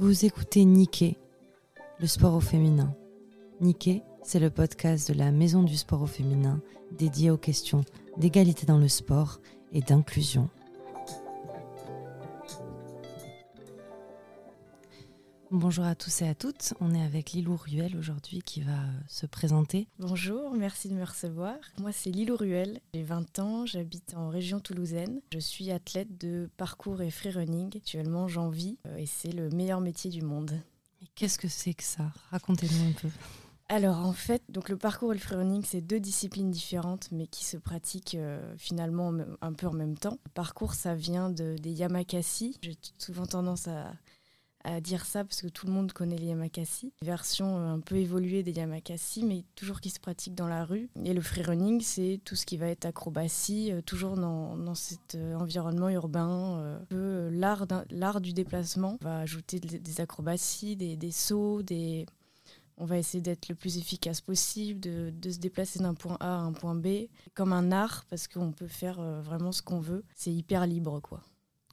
Vous écoutez Niké, le sport au féminin. Niké, c'est le podcast de la Maison du sport au féminin dédié aux questions d'égalité dans le sport et d'inclusion. Bonjour à tous et à toutes. On est avec Lilou Ruel aujourd'hui qui va euh, se présenter. Bonjour, merci de me recevoir. Moi, c'est Lilou Ruel. J'ai 20 ans, j'habite en région toulousaine. Je suis athlète de parcours et free running. Actuellement, j'en vis euh, et c'est le meilleur métier du monde. qu'est-ce que c'est que ça? Racontez-nous un peu. Alors en fait, donc le parcours et le freerunning, c'est deux disciplines différentes, mais qui se pratiquent euh, finalement un peu en même temps. Le parcours, ça vient de, des Yamakasi. J'ai souvent tendance à, à dire ça parce que tout le monde connaît les Yamakasi. Version euh, un peu évoluée des Yamakasi, mais toujours qui se pratique dans la rue. Et le freerunning, c'est tout ce qui va être acrobatie, euh, toujours dans, dans cet euh, environnement urbain. L'art du déplacement. On va ajouter des acrobaties, des, des sauts, des... On va essayer d'être le plus efficace possible, de, de se déplacer d'un point A à un point B, comme un art, parce qu'on peut faire vraiment ce qu'on veut. C'est hyper libre, quoi.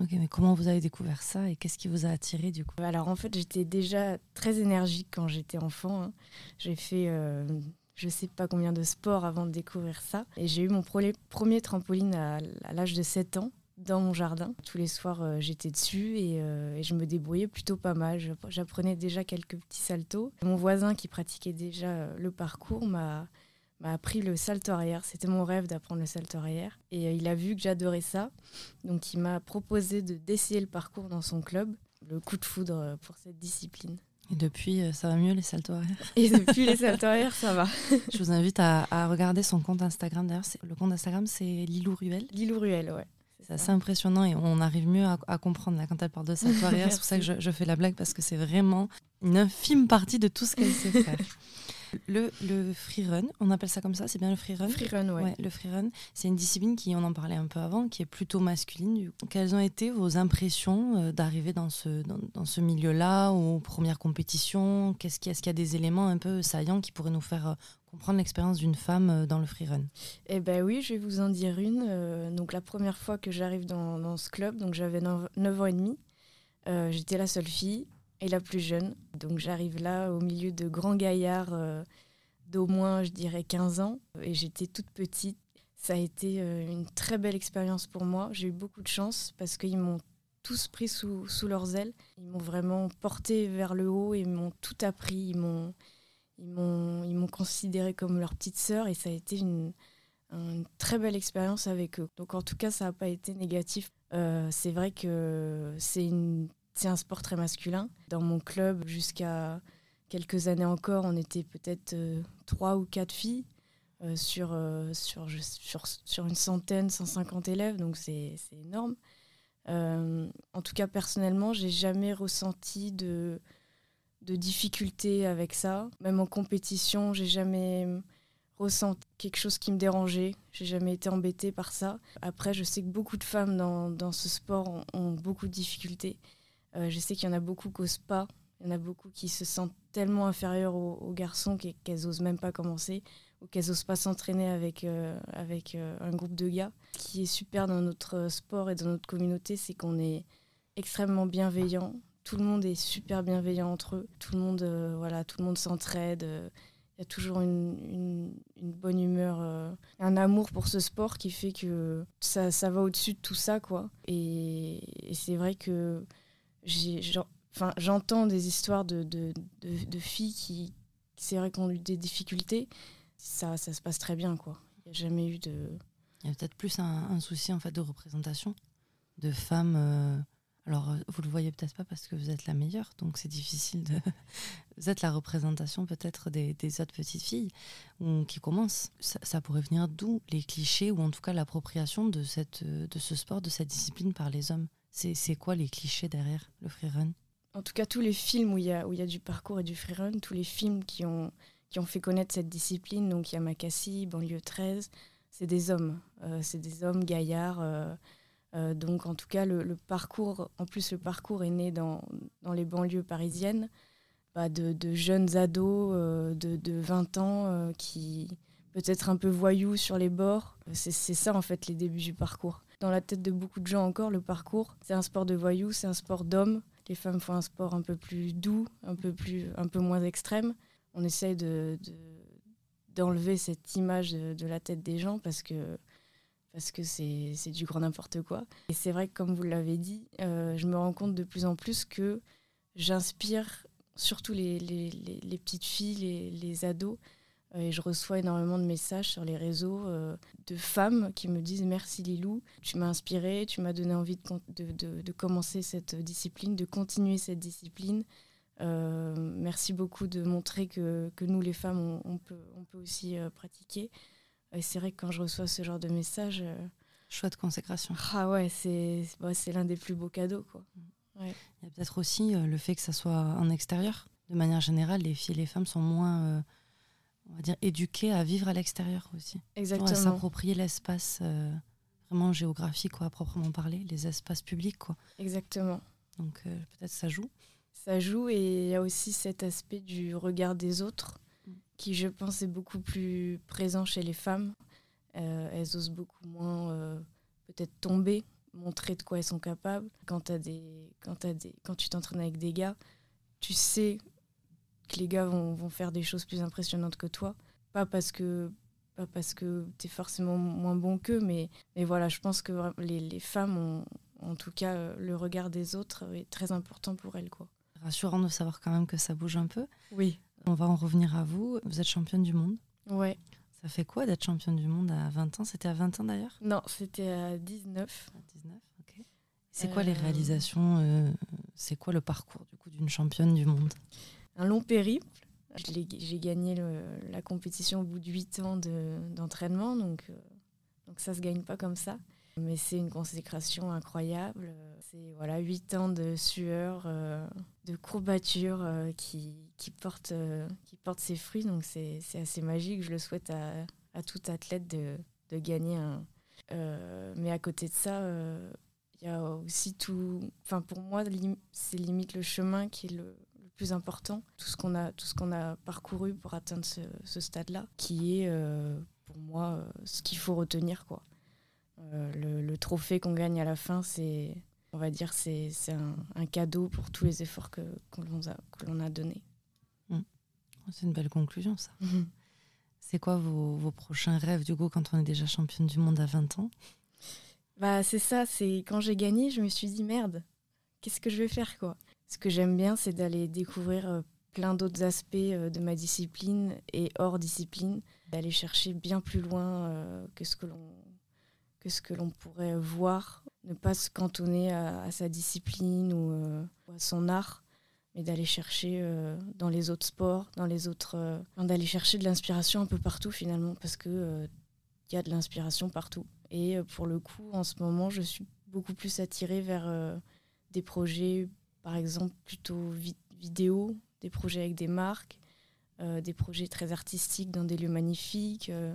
Ok, mais comment vous avez découvert ça et qu'est-ce qui vous a attiré du coup? Alors en fait, j'étais déjà très énergique quand j'étais enfant. Hein. J'ai fait euh, je sais pas combien de sports avant de découvrir ça. Et j'ai eu mon premier trampoline à, l'âge de 7 ans dans mon jardin. Tous les soirs, euh, j'étais dessus et, euh, et, je me débrouillais plutôt pas mal. J'apprenais déjà quelques petits saltos. Mon voisin qui pratiquait déjà le parcours m'a m'a appris le salto arrière. C'était mon rêve d'apprendre le salto arrière. Et euh, il a vu que j'adorais ça. Donc il m'a proposé de d'essayer le parcours dans son club. Le coup de foudre euh, pour cette discipline. Et depuis, euh, ça va mieux les saltos arrière? Et depuis les saltos arrière, ça va. Je vous invite à, à regarder son compte Instagram. D'ailleurs, le compte Instagram, c'est Lilou Ruel. Lilou Ruel, ouais. C'est assez impressionnant et on arrive mieux à, à comprendre là, quand elle parle de salto arrière. c'est pour ça que je, je, fais la blague parce que c'est vraiment une infime partie de tout ce qu'elle sait faire. Le, le freerun, on appelle ça comme ça, c'est bien le freerun Freerun, ouais. ouais. Le freerun, c'est une discipline qui, on en parlait un peu avant, qui est plutôt masculine. Quelles ont été vos impressions euh, d'arriver dans ce, dans, dans ce milieu-là, aux premières compétitions? Qu'est-ce qu'il y, qu y, a des éléments un peu saillants qui pourraient nous faire euh, comprendre l'expérience d'une femme euh, dans le freerun Eh ben oui, je vais vous en dire une. Euh, donc la première fois que j'arrive dans, dans, ce club, donc j'avais 9, 9 ans et demi, euh, j'étais la seule fille et la plus jeune. Donc j'arrive là au milieu de grands gaillards euh, d'au moins, je dirais, 15 ans. Et j'étais toute petite. Ça a été euh, une très belle expérience pour moi. J'ai eu beaucoup de chance parce qu'ils m'ont tous pris sous, sous leurs ailes. Ils m'ont vraiment porté vers le haut et m'ont tout appris. Ils m'ont, ils m'ont, ils m'ont considéré comme leur petite sœur et ça a été une, très belle expérience avec eux. Donc en tout cas, ça n'a pas été négatif. Euh, c'est vrai que c'est une c'est un sport très masculin. Dans mon club, jusqu'à quelques années encore, on était peut-être euh, trois ou quatre filles euh, sur, euh, sur, sur, sur, une centaine, 150 élèves, donc c'est énorme. En tout cas, personnellement, j'ai jamais ressenti de, de difficultés avec ça. Même en compétition, j'ai jamais ressenti quelque chose qui me dérangeait. J'ai jamais été embêtée par ça. Après, je sais que beaucoup de femmes dans, dans ce sport ont beaucoup de difficultés. Euh, je sais qu'il y en a beaucoup qui n'osent pas. Il y en a beaucoup qui se sentent tellement inférieures aux, garçons qu'elles n'osent même pas commencer ou qu'elles n'osent pas s'entraîner avec, euh, avec euh, un groupe de gars. Ce qui est super dans notre sport et dans notre communauté, c'est qu'on est extrêmement bienveillant. Tout le monde est super bienveillant entre eux. Tout le monde, euh, voilà, monde s'entraide. Il y a toujours une, une, bonne humeur, un amour pour ce sport qui fait que ça, ça va au-dessus de tout ça. quoi. Et c'est vrai que j'entends des histoires de, de, de, filles qui, c'est vrai, qu'on a eu des difficultés. Ça, ça se passe très bien, quoi. Il n'y a jamais eu de. Il y a peut-être plus un, souci en fait de représentation de femmes. Euh, alors, vous le voyez peut-être pas parce que vous êtes la meilleure, donc c'est difficile de. vous êtes la représentation peut-être des, des, autres petites filles ou, qui commencent. Ça, ça pourrait venir d'où les clichés ou en tout cas l'appropriation de, cette, de ce sport, de cette discipline par les hommes? C'est quoi les clichés derrière le freerun En tout cas, tous les films où il y, a, y a du parcours et du freerun, tous les films qui ont, qui ont fait connaître cette discipline, donc il y a Makassi, Banlieue 13, c'est des hommes. Euh, c'est des hommes gaillards. Euh, euh, donc en tout cas, le, parcours, en plus le parcours est né dans, dans les banlieues parisiennes, bah, de, de, jeunes ados de, de, 20 ans qui peut-être un peu voyous sur les bords. C'est ça en fait les débuts du parcours dans la tête de beaucoup de gens encore, le parcours. C'est un sport de voyous, c'est un sport d'hommes. les femmes font un sport un peu plus doux, un peu, plus, un peu moins extrême. On essaye de, d'enlever cette image de, la tête des gens parce que parce que c'est, du grand n'importe quoi. Et c'est vrai que comme vous l'avez dit, euh, je me rends compte de plus en plus que j'inspire surtout les, les, les, petites filles, les, ados, et je reçois énormément de messages sur les réseaux euh, de femmes qui me disent merci Lilou, tu m'as inspiré, tu m'as donné envie de, de, de, commencer cette discipline, de continuer cette discipline. Euh, merci beaucoup de montrer que, que nous les femmes on, peut, on peut aussi pratiquer. Et c'est vrai que quand je reçois ce genre de messages... Chouette consécration. Ah ouais, c'est c'est l'un des plus beaux cadeaux. Quoi. Il y a peut-être aussi le fait que ça soit en extérieur. De manière générale, les filles et les femmes sont moins on va dire, éduquer à vivre à l'extérieur aussi. Exactement. À s'approprier l'espace euh, vraiment géographique, quoi, à proprement parler, les espaces publics. Quoi. Exactement. Donc euh, peut-être ça joue. Ça joue et il y a aussi cet aspect du regard des autres mm. qui, je pense, est beaucoup plus présent chez les femmes. Euh, elles osent beaucoup moins peut-être tomber, montrer de quoi elles sont capables. Quand, as des, quand, as des, quand tu t'entraînes avec des gars, tu sais que les gars vont, faire des choses plus impressionnantes que toi. Pas parce que pas parce que tu es forcément moins bon qu'eux, mais, mais voilà, je pense que les, femmes ont, en tout cas, euh, le regard des autres est très important pour elles. Quoi. Rassurant de savoir quand même que ça bouge un peu. Oui. On va en revenir à vous. Vous êtes championne du monde. Ouais. Ça fait quoi d'être championne du monde à 20 ans? C'était à 20 ans d'ailleurs? Non, c'était à 19. À 19, ok. C'est quoi les euh. réalisations euh, C'est quoi le parcours du coup d'une championne du monde? Un long périple. J'ai gagné la compétition au bout de 8 ans d'entraînement, donc, euh, donc ça se gagne pas comme ça. Mais c'est une consécration incroyable. C'est voilà, 8 ans de sueur, euh, de courbature euh, qui, qui, portent, qui porte ses fruits. Donc c'est assez magique. Je le souhaite à, à tout athlète de, de gagner mais à côté de ça, il y a aussi tout. Enfin, pour moi, c'est limite le chemin qui est le, plus important, tout ce qu'on a, tout ce qu'on a parcouru pour atteindre ce, stade-là, qui est euh, pour moi euh, ce qu'il faut retenir. Quoi. Euh, le, trophée qu'on gagne à la fin, c'est, on va dire, c'est, un, cadeau pour tous les efforts que, l'on a, que l'on a donnés. Mmh. C'est une belle conclusion, ça. Mmh. C'est quoi vos, vos, prochains rêves, du coup, quand on est déjà championne du monde à 20 ans? Bah, C'est ça, c'est quand j'ai gagné, je me suis dit, merde, qu'est-ce que je vais faire, quoi? Ce que j'aime bien, c'est d'aller découvrir euh, plein d'autres aspects euh, de ma discipline et hors discipline, d'aller chercher bien plus loin euh, que ce que l'on que ce que l'on pourrait voir, ne pas se cantonner à, sa discipline ou, à son art, mais d'aller chercher dans les autres sports, dans les autres, d'aller chercher de l'inspiration un peu partout finalement, parce que il y a de l'inspiration partout. Et pour le coup, en ce moment, je suis beaucoup plus attirée vers des projets par exemple plutôt vidéo, des projets avec des marques, euh, des projets très artistiques dans des lieux magnifiques, euh,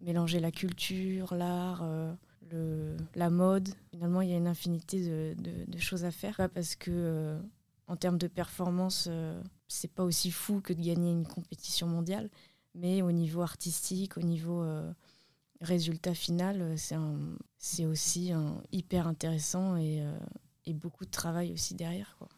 mélanger la culture, l'art, euh, la mode. Finalement, il y a une infinité de, choses à faire. Parce que en termes de performance, c'est pas aussi fou que de gagner une compétition mondiale, mais au niveau artistique, au niveau résultat final, c'est aussi hyper intéressant et et beaucoup de travail aussi derrière. Quoi.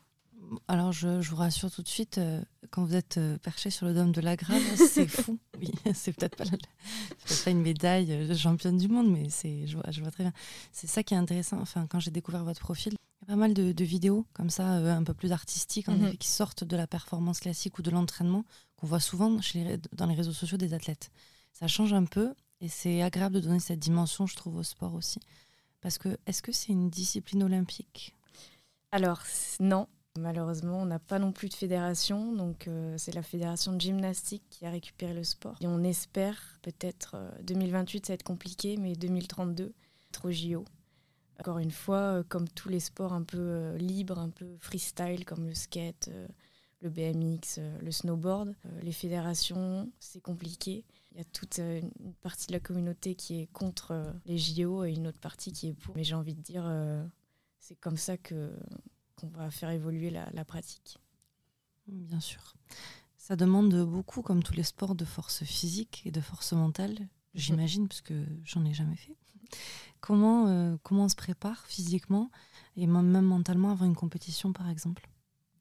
Alors, je, vous rassure tout de suite, euh, quand vous êtes euh, perché sur le dôme de la Grave, c'est fou. Oui, c'est peut-être pas, pas, une médaille de championne du monde, mais c'est, je, vois, je vois très bien. C'est ça qui est intéressant. Enfin, quand j'ai découvert votre profil, il y a pas mal de, vidéos comme ça, euh, un peu plus artistiques, mhm. qui sortent de la performance classique ou de l'entraînement, qu'on voit souvent chez dans les réseaux sociaux des athlètes. Ça change un peu et c'est agréable de donner cette dimension, je trouve, au sport aussi. Parce que, est-ce que c'est une discipline olympique? Alors, non. Malheureusement, on n'a pas non plus de fédération, donc euh, c'est la fédération de gymnastique qui a récupéré le sport. Et on espère peut-être 2028, euh, ça va être compliqué, mais 2032, être au JO. Encore une fois, euh, comme tous les sports un peu libres, un peu freestyle, comme le skate, le BMX, le snowboard, les fédérations, c'est compliqué. Il y a toute une partie de la communauté qui est contre les JO et une autre partie qui est pour. Mais j'ai envie de dire, c'est comme ça que qu'on va faire évoluer la, pratique. Bien sûr. Ça demande beaucoup, comme tous les sports, de force physique et de force mentale, j'imagine, parce que j'en ai jamais fait. comment, comment on se prépare physiquement et même mentalement avant une compétition, par exemple?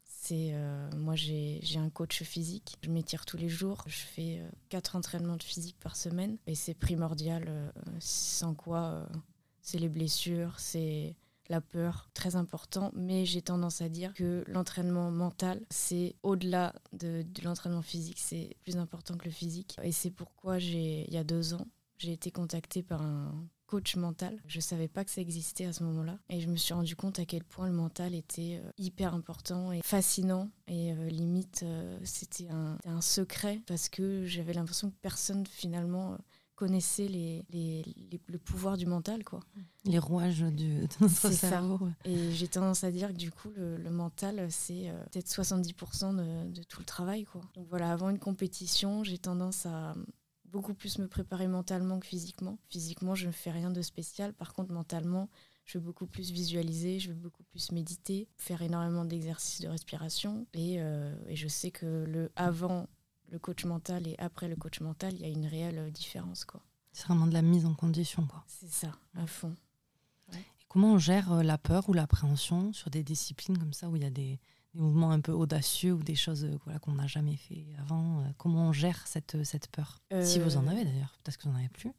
C'est moi j'ai un coach physique, je m'étire tous les jours, je fais quatre entraînements de physique par semaine et c'est primordial sans quoi c'est les blessures, c'est la peur, très important, mais j'ai tendance à dire que l'entraînement mental, c'est au-delà de, l'entraînement physique, c'est plus important que le physique. Et c'est pourquoi, il y a deux ans, j'ai été contactée par un coach mental. Je ne savais pas que ça existait à ce moment-là. Et je me suis rendu compte à quel point le mental était euh, hyper important et fascinant. Et euh, limite, euh, c'était un, un, secret parce que j'avais l'impression que personne finalement connaissait les, les, le pouvoir du mental. quoi. Les rouages du, de notre cerveau. Et j'ai tendance à dire que du coup, le, mental, c'est euh, peut-être 70% de, de, tout le travail. quoi. Donc voilà, avant une compétition, j'ai tendance à beaucoup plus me préparer mentalement que physiquement. Physiquement, je ne fais rien de spécial. Par contre, mentalement, je vais beaucoup plus visualiser, je vais beaucoup plus méditer, faire énormément d'exercices de respiration. Et, euh, et je sais que le avant le coach mental et après le coach mental, il y a une réelle euh, différence. quoi. C'est vraiment de la mise en condition. quoi. C'est ça, à fond. Et comment on gère euh, la peur ou l'appréhension sur des disciplines comme ça où il y a des, mouvements un peu audacieux ou des choses euh, voilà, qu'on n'a jamais fait avant Comment on gère cette, cette peur? Si vous en avez d'ailleurs, peut-être que vous n'en avez plus.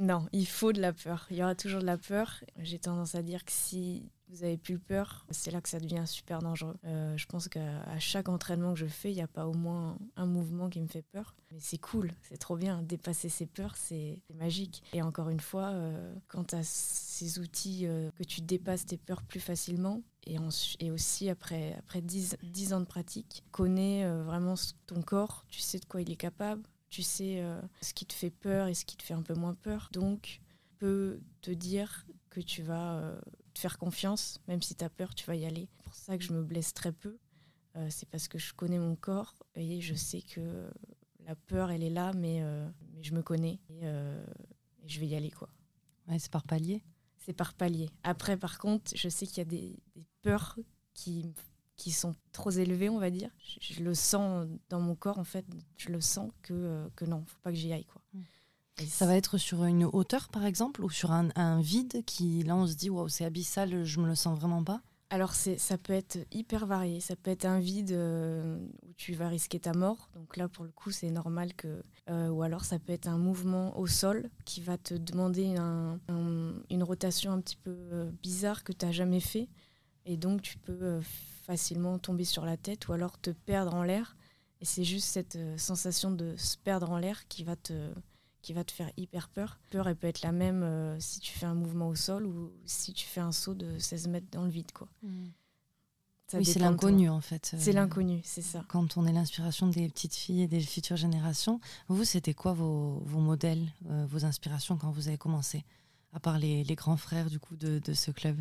Non, il faut de la peur. Il y aura toujours de la peur. J'ai tendance à dire que si vous avez plus peur, c'est là que ça devient super dangereux. Euh, je pense qu'à chaque entraînement que je fais, il n'y a pas au moins un mouvement qui me fait peur. Mais c'est cool, c'est trop bien. Dépasser ses peurs, c'est magique. Et encore une fois, euh, quand tu as ces outils euh, que tu dépasses tes peurs plus facilement, et, aussi après, après 10, 10 ans de pratique, connais vraiment ton corps, tu sais de quoi il est capable, tu sais euh, ce qui te fait peur et ce qui te fait un peu moins peur. Donc, peux te dire que tu vas euh, te faire confiance, même si tu as peur, tu vas y aller. C'est pour ça que je me blesse très peu. Euh, c'est parce que je connais mon corps et je sais que la peur, elle est là, mais, mais je me connais et, je vais y aller. quoi. Ouais, c'est par palier C'est par palier. Après, par contre, je sais qu'il y a des, des peurs qui qui sont trop élevés, on va dire. Je, le sens dans mon corps, en fait. Je le sens que, euh, que non, faut pas que j'y aille. Quoi. Mm. ça va être sur une hauteur, par exemple, ou sur un, vide qui, là, on se dit, waouh, c'est abyssal, je me le sens vraiment pas? Alors ça peut être hyper varié. Ça peut être un vide euh, où tu vas risquer ta mort. Donc là, pour le coup, c'est normal que... Euh, ou alors ça peut être un mouvement au sol qui va te demander une rotation un petit peu bizarre que tu n'as jamais fait. Et donc tu peux facilement tomber sur la tête ou alors te perdre en l'air. Et c'est juste cette euh, sensation de se perdre en l'air qui va te qui va te faire hyper peur. Peur, elle peut être la même euh, si tu fais un mouvement au sol ou si tu fais un saut de 16 mètres dans le vide. Quoi. Mmh. Oui, c'est l'inconnu en fait. C'est euh, l'inconnu, c'est ça. Quand on est l'inspiration des petites filles et des futures générations, vous, c'était quoi vos, vos modèles, vos inspirations quand vous avez commencé? À part les, grands frères du coup de, ce club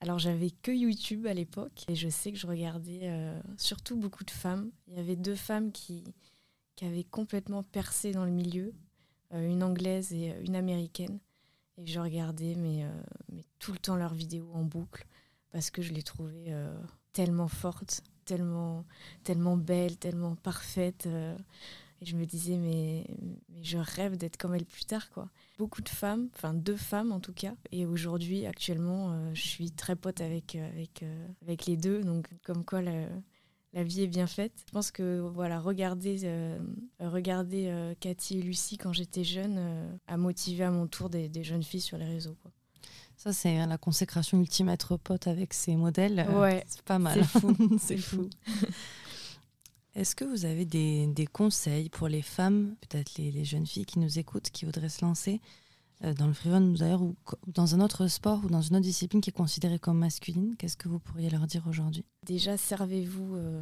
Alors j'avais que YouTube à l'époque et je sais que je regardais euh, surtout beaucoup de femmes. Il y avait deux femmes qui, qui avaient complètement percé dans le milieu, euh, une anglaise et une américaine. Et je regardais mais, euh, mais tout le temps leurs vidéos en boucle parce que je les trouvais tellement fortes, tellement, tellement belles, tellement parfaites. Et je me disais, mais, mais je rêve d'être comme elle plus tard, quoi. Beaucoup de femmes, enfin deux femmes en tout cas. Et aujourd'hui, actuellement, euh, je suis très pote avec, euh, avec, euh, avec les deux. Donc, comme quoi, la, la, vie est bien faite. Je pense que, voilà, regarder, regarder Cathy et Lucie quand j'étais jeune a motivé à mon tour des, des jeunes filles sur les réseaux, quoi. Ça, c'est la consécration ultime, être pote avec ces modèles. Ouais, c'est pas mal. C'est fou. c'est fou. Est-ce que vous avez des, conseils pour les femmes, peut-être les, jeunes filles qui nous écoutent, qui voudraient se lancer euh, dans le freerun ou dans un autre sport ou dans une autre discipline qui est considérée comme masculine? Qu'est-ce que vous pourriez leur dire aujourd'hui? Déjà, servez-vous euh,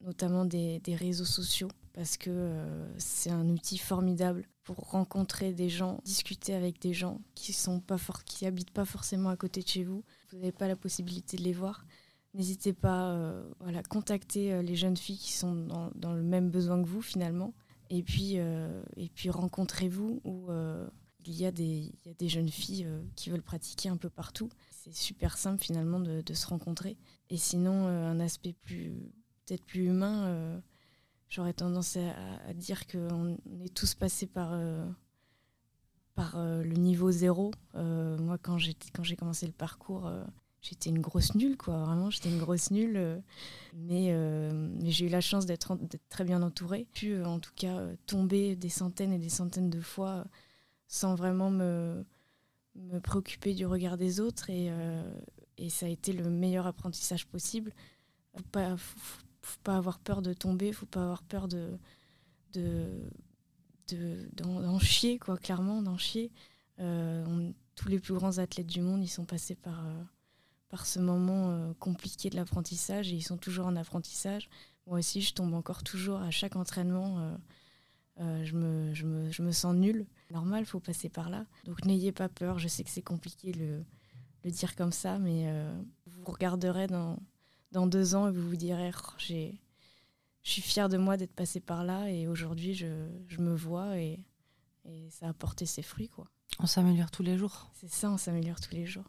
notamment des, réseaux sociaux parce que euh, c'est un outil formidable pour rencontrer des gens, discuter avec des gens qui sont qui habitent pas forcément à côté de chez vous. Vous n'avez pas la possibilité de les voir. N'hésitez pas euh, voilà, contacter euh, les jeunes filles qui sont dans, le même besoin que vous finalement. Et puis, euh, puis rencontrez-vous où il, y a des, il y a des jeunes filles qui veulent pratiquer un peu partout. C'est super simple finalement de, se rencontrer. Et sinon, un aspect peut-être plus humain, j'aurais tendance à, à dire qu'on est tous passés par par le niveau zéro. moi, quand j'ai commencé le parcours, j'étais une grosse nulle, quoi. Vraiment, j'étais une grosse nulle. mais, mais j'ai eu la chance d'être très bien entourée. J'ai pu, en tout cas, tomber des centaines et des centaines de fois sans vraiment me, me préoccuper du regard des autres. Et, et ça a été le meilleur apprentissage possible. Faut pas, faut, pas avoir peur de tomber, faut pas avoir peur de d'en chier quoi, clairement d'en chier. Euh, tous les plus grands athlètes du monde, ils sont passés par euh, par ce moment euh, compliqué de l'apprentissage et ils sont toujours en apprentissage. Moi aussi, je tombe encore toujours à chaque entraînement. je, me, je, me, je me sens nulle. Normal, faut passer par là. Donc n'ayez pas peur. Je sais que c'est compliqué le le dire comme ça, mais euh, vous regarderez dans, dans deux ans et vous vous direz oh, j'ai, je suis fière de moi d'être passée par là et aujourd'hui je, je, me vois et, et, ça a porté ses fruits. Quoi. On s'améliore tous les jours. C'est ça, on s'améliore tous les jours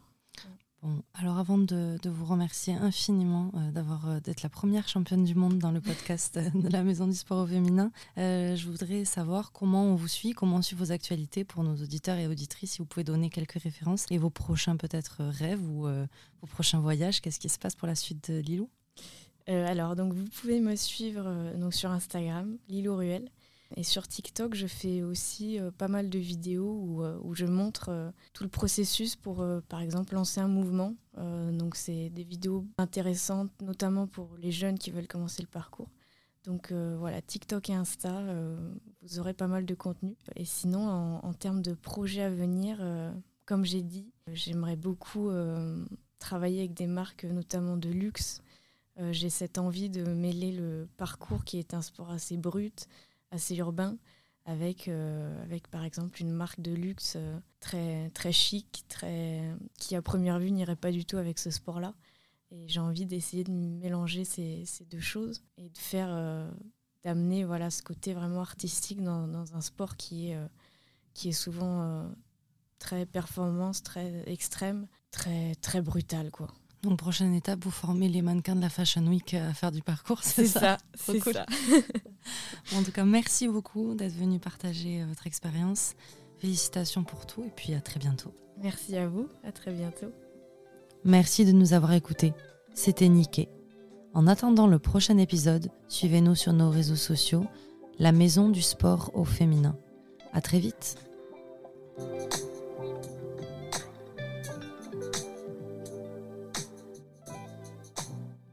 alors avant de, vous remercier infiniment euh, d'avoir euh, d'être la première championne du monde dans le podcast euh, de la Maison du Sport au féminin, je voudrais savoir comment on vous suit, comment on suit vos actualités pour nos auditeurs et auditrices, si vous pouvez donner quelques références et vos prochains peut-être rêves ou vos prochains voyages. Qu'est-ce qui se passe pour la suite de Lilou? Alors donc vous pouvez me suivre donc sur Instagram, Lilou Ruel. Et sur TikTok, je fais aussi euh, pas mal de vidéos où, euh, je montre euh, tout le processus pour, par exemple, lancer un mouvement. donc, c'est des vidéos intéressantes, notamment pour les jeunes qui veulent commencer le parcours. Donc voilà, TikTok et Insta, vous aurez pas mal de contenu. Et sinon, en termes de projets à venir, comme j'ai dit, j'aimerais beaucoup travailler avec des marques, notamment de luxe. j'ai cette envie de mêler le parcours qui est un sport assez brut, assez urbain avec, euh, avec par exemple une marque de luxe euh, très, très chic, très, qui à première vue n'irait pas du tout avec ce sport-là. Et j'ai envie d'essayer de mélanger ces, ces, deux choses et de faire, euh, d'amener voilà, ce côté vraiment artistique dans, dans un sport qui est, qui est souvent très performance, très extrême, très, très brutal. Quoi. Donc, prochaine étape, vous formez les mannequins de la Fashion Week à faire du parcours, c'est ça C'est ça. en tout cas, merci beaucoup d'être venu partager euh, votre expérience. Félicitations pour tout et puis à très bientôt. Merci à vous, à très bientôt. Merci de nous avoir écoutés. C'était Niké. En attendant le prochain épisode, suivez-nous sur nos réseaux sociaux, la maison du sport au féminin. À très vite.